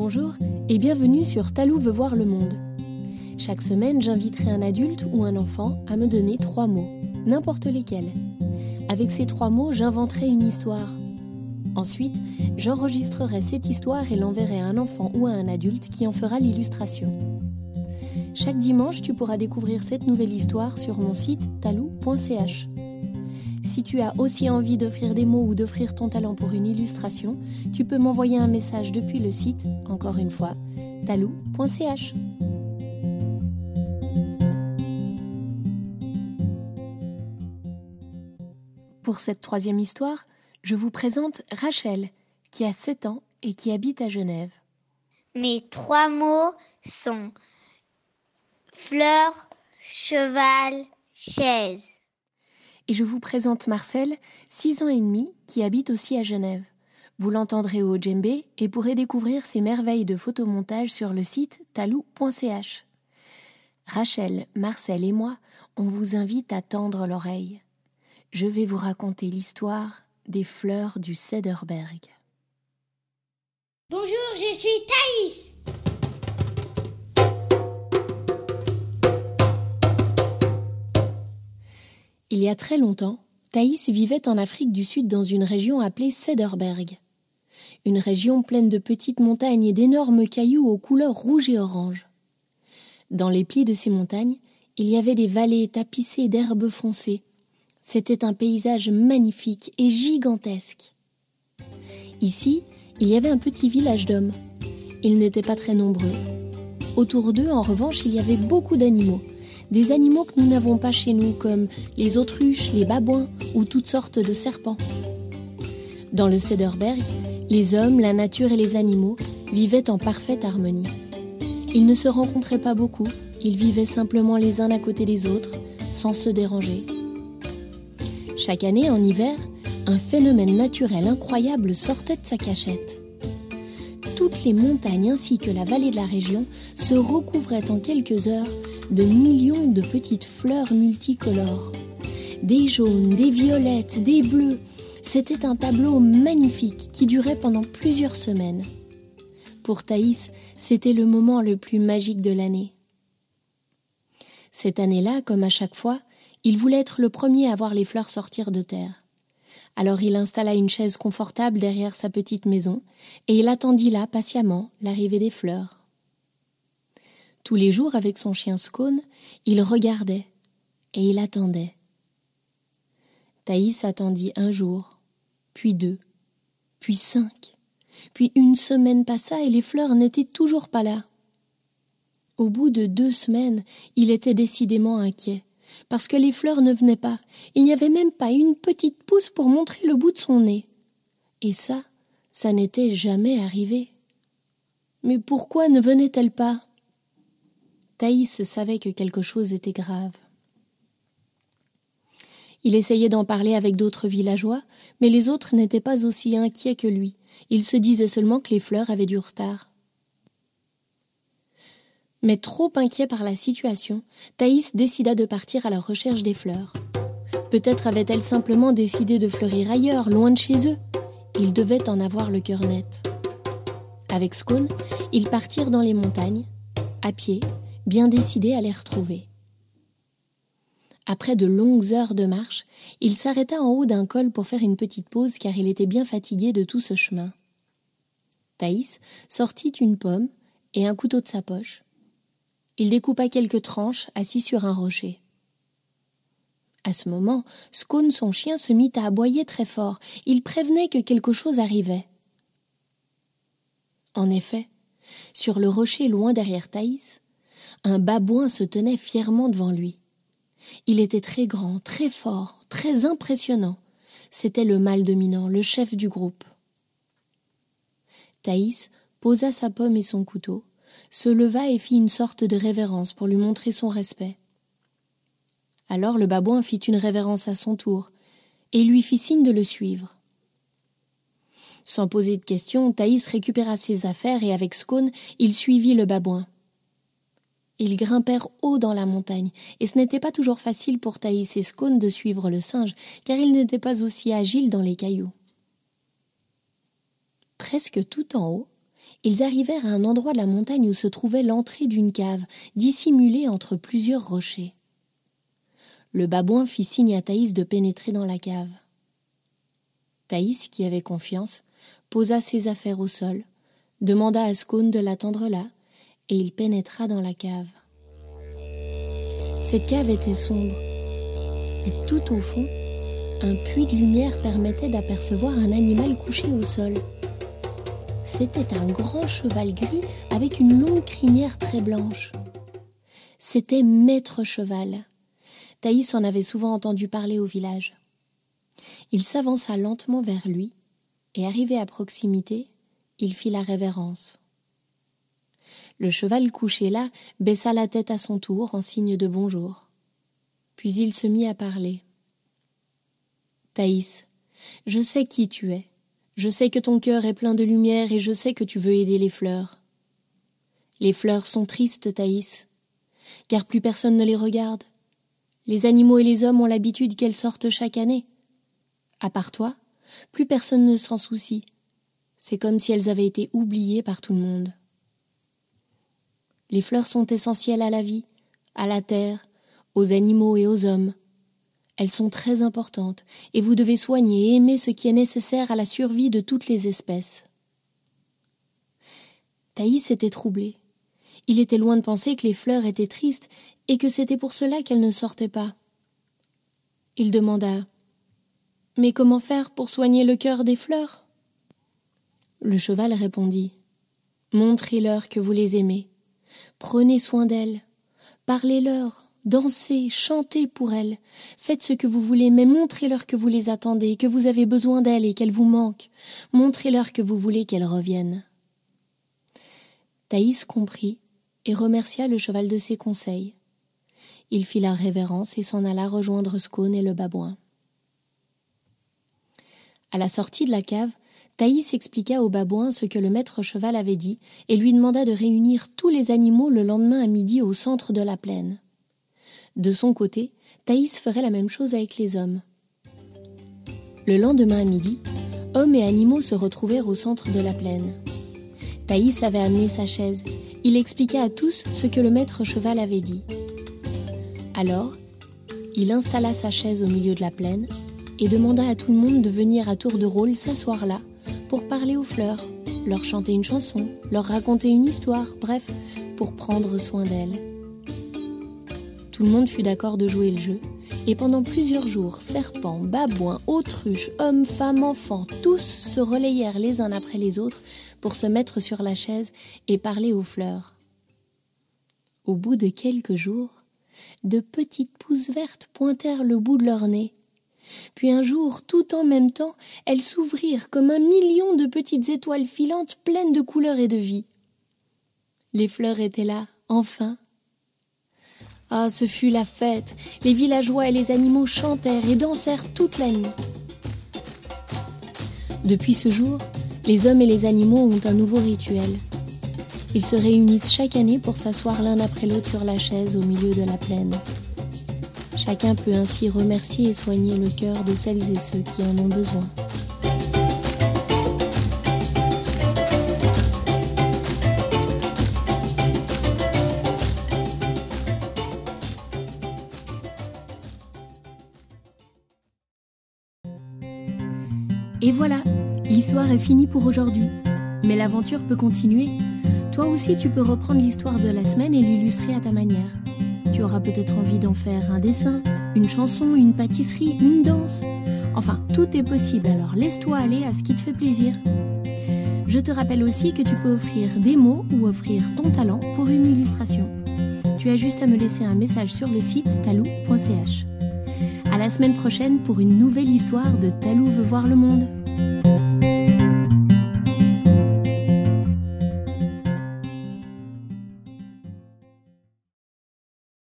Bonjour et bienvenue sur Talou veut voir le monde. Chaque semaine, j'inviterai un adulte ou un enfant à me donner trois mots, n'importe lesquels. Avec ces trois mots, j'inventerai une histoire. Ensuite, j'enregistrerai cette histoire et l'enverrai à un enfant ou à un adulte qui en fera l'illustration. Chaque dimanche, tu pourras découvrir cette nouvelle histoire sur mon site talou.ch. Si tu as aussi envie d'offrir des mots ou d'offrir ton talent pour une illustration, tu peux m'envoyer un message depuis le site, encore une fois, talou.ch. Pour cette troisième histoire, je vous présente Rachel, qui a 7 ans et qui habite à Genève. Mes trois mots sont fleur, cheval, chaise et je vous présente Marcel, 6 ans et demi, qui habite aussi à Genève. Vous l'entendrez au djembé et pourrez découvrir ses merveilles de photomontage sur le site talou.ch. Rachel, Marcel et moi, on vous invite à tendre l'oreille. Je vais vous raconter l'histoire des fleurs du Cederberg. Bonjour, je suis Thaïs. Il y a très longtemps, Thaïs vivait en Afrique du Sud dans une région appelée Cederberg. Une région pleine de petites montagnes et d'énormes cailloux aux couleurs rouges et oranges. Dans les plis de ces montagnes, il y avait des vallées tapissées d'herbes foncées. C'était un paysage magnifique et gigantesque. Ici, il y avait un petit village d'hommes. Ils n'étaient pas très nombreux. Autour d'eux, en revanche, il y avait beaucoup d'animaux, des animaux que nous n'avons pas chez nous, comme les autruches, les babouins ou toutes sortes de serpents. Dans le Cederberg, les hommes, la nature et les animaux vivaient en parfaite harmonie. Ils ne se rencontraient pas beaucoup, ils vivaient simplement les uns à côté des autres, sans se déranger. Chaque année, en hiver, un phénomène naturel incroyable sortait de sa cachette. Toutes les montagnes ainsi que la vallée de la région se recouvraient en quelques heures de millions de petites fleurs multicolores. Des jaunes, des violettes, des bleus. C'était un tableau magnifique qui durait pendant plusieurs semaines. Pour Thaïs, c'était le moment le plus magique de l'année. Cette année-là, comme à chaque fois, il voulait être le premier à voir les fleurs sortir de terre. Alors il installa une chaise confortable derrière sa petite maison, et il attendit là patiemment l'arrivée des fleurs. Tous les jours, avec son chien Scone, il regardait et il attendait. Thaïs attendit un jour, puis deux, puis cinq, puis une semaine passa et les fleurs n'étaient toujours pas là. Au bout de deux semaines, il était décidément inquiet, parce que les fleurs ne venaient pas. Il n'y avait même pas une petite pousse pour montrer le bout de son nez. Et ça, ça n'était jamais arrivé. Mais pourquoi ne venaient-elles pas? Thaïs savait que quelque chose était grave. Il essayait d'en parler avec d'autres villageois, mais les autres n'étaient pas aussi inquiets que lui. Ils se disaient seulement que les fleurs avaient du retard. Mais trop inquiet par la situation, Thaïs décida de partir à la recherche des fleurs. Peut-être avait-elle simplement décidé de fleurir ailleurs, loin de chez eux. Ils devaient en avoir le cœur net. Avec Scone, ils partirent dans les montagnes, à pied, bien décidé à les retrouver. Après de longues heures de marche, il s'arrêta en haut d'un col pour faire une petite pause car il était bien fatigué de tout ce chemin. Thaïs sortit une pomme et un couteau de sa poche. Il découpa quelques tranches assis sur un rocher. À ce moment, Scone, son chien, se mit à aboyer très fort. Il prévenait que quelque chose arrivait. En effet, sur le rocher loin derrière Thaïs, un babouin se tenait fièrement devant lui. Il était très grand, très fort, très impressionnant. C'était le mâle dominant, le chef du groupe. Thaïs posa sa pomme et son couteau, se leva et fit une sorte de révérence pour lui montrer son respect. Alors le babouin fit une révérence à son tour, et lui fit signe de le suivre. Sans poser de questions, Thaïs récupéra ses affaires et avec Scone, il suivit le babouin. Ils grimpèrent haut dans la montagne, et ce n'était pas toujours facile pour Thaïs et Scone de suivre le singe, car il n'était pas aussi agile dans les cailloux. Presque tout en haut, Ils arrivèrent à un endroit de la montagne où se trouvait l'entrée d'une cave, dissimulée entre plusieurs rochers. Le babouin fit signe à Thaïs de pénétrer dans la cave. Thaïs, qui avait confiance, posa ses affaires au sol, demanda à Scone de l'attendre là, et il pénétra dans la cave. Cette cave était sombre, et tout au fond, un puits de lumière permettait d'apercevoir un animal couché au sol. C'était un grand cheval gris avec une longue crinière très blanche. C'était Maître Cheval. Thaïs en avait souvent entendu parler au village. Il s'avança lentement vers lui, et arrivé à proximité, il fit la révérence. Le cheval couché là baissa la tête à son tour en signe de bonjour. Puis il se mit à parler. Thaïs, je sais qui tu es. Je sais que ton cœur est plein de lumière et je sais que tu veux aider les fleurs. Les fleurs sont tristes, Thaïs, car plus personne ne les regarde. Les animaux et les hommes ont l'habitude qu'elles sortent chaque année. À part toi, plus personne ne s'en soucie. C'est comme si elles avaient été oubliées par tout le monde. Les fleurs sont essentielles à la vie, à la terre, aux animaux et aux hommes. Elles sont très importantes, et vous devez soigner et aimer ce qui est nécessaire à la survie de toutes les espèces. Thaïs était troublée. Il était loin de penser que les fleurs étaient tristes et que c'était pour cela qu'elles ne sortaient pas. Il demanda Mais comment faire pour soigner le cœur des fleurs? Le cheval répondit Montrez-leur que vous les aimez. Prenez soin d'elles. Parlez-leur, dansez, chantez pour elles. Faites ce que vous voulez, mais montrez-leur que vous les attendez, que vous avez besoin d'elles et qu'elles vous manquent. Montrez-leur que vous voulez qu'elles reviennent. Thaïs comprit et remercia le cheval de ses conseils. Il fit la révérence et s'en alla rejoindre Scone et le babouin. À la sortie de la cave, Thaïs expliqua au babouin ce que le maître cheval avait dit et lui demanda de réunir tous les animaux le lendemain à midi au centre de la plaine. De son côté, Thaïs ferait la même chose avec les hommes. Le lendemain à midi, hommes et animaux se retrouvèrent au centre de la plaine. Thaïs avait amené sa chaise. Il expliqua à tous ce que le maître cheval avait dit. Alors, il installa sa chaise au milieu de la plaine et demanda à tout le monde de venir à tour de rôle s'asseoir là pour parler aux fleurs, leur chanter une chanson, leur raconter une histoire, bref, pour prendre soin d'elles. Tout le monde fut d'accord de jouer le jeu, et pendant plusieurs jours, serpents, babouins, autruches, hommes, femmes, enfants, tous se relayèrent les uns après les autres pour se mettre sur la chaise et parler aux fleurs. Au bout de quelques jours, de petites pousses vertes pointèrent le bout de leur nez puis un jour, tout en même temps, elles s'ouvrirent comme un million de petites étoiles filantes pleines de couleurs et de vie. Les fleurs étaient là, enfin. Ah, ce fut la fête. Les villageois et les animaux chantèrent et dansèrent toute la nuit. Depuis ce jour, les hommes et les animaux ont un nouveau rituel. Ils se réunissent chaque année pour s'asseoir l'un après l'autre sur la chaise au milieu de la plaine. Chacun peut ainsi remercier et soigner le cœur de celles et ceux qui en ont besoin. Et voilà, l'histoire est finie pour aujourd'hui. Mais l'aventure peut continuer. Toi aussi, tu peux reprendre l'histoire de la semaine et l'illustrer à ta manière. Tu auras peut-être envie d'en faire un dessin, une chanson, une pâtisserie, une danse. Enfin, tout est possible, alors laisse-toi aller à ce qui te fait plaisir. Je te rappelle aussi que tu peux offrir des mots ou offrir ton talent pour une illustration. Tu as juste à me laisser un message sur le site talou.ch. À la semaine prochaine pour une nouvelle histoire de Talou veut voir le monde.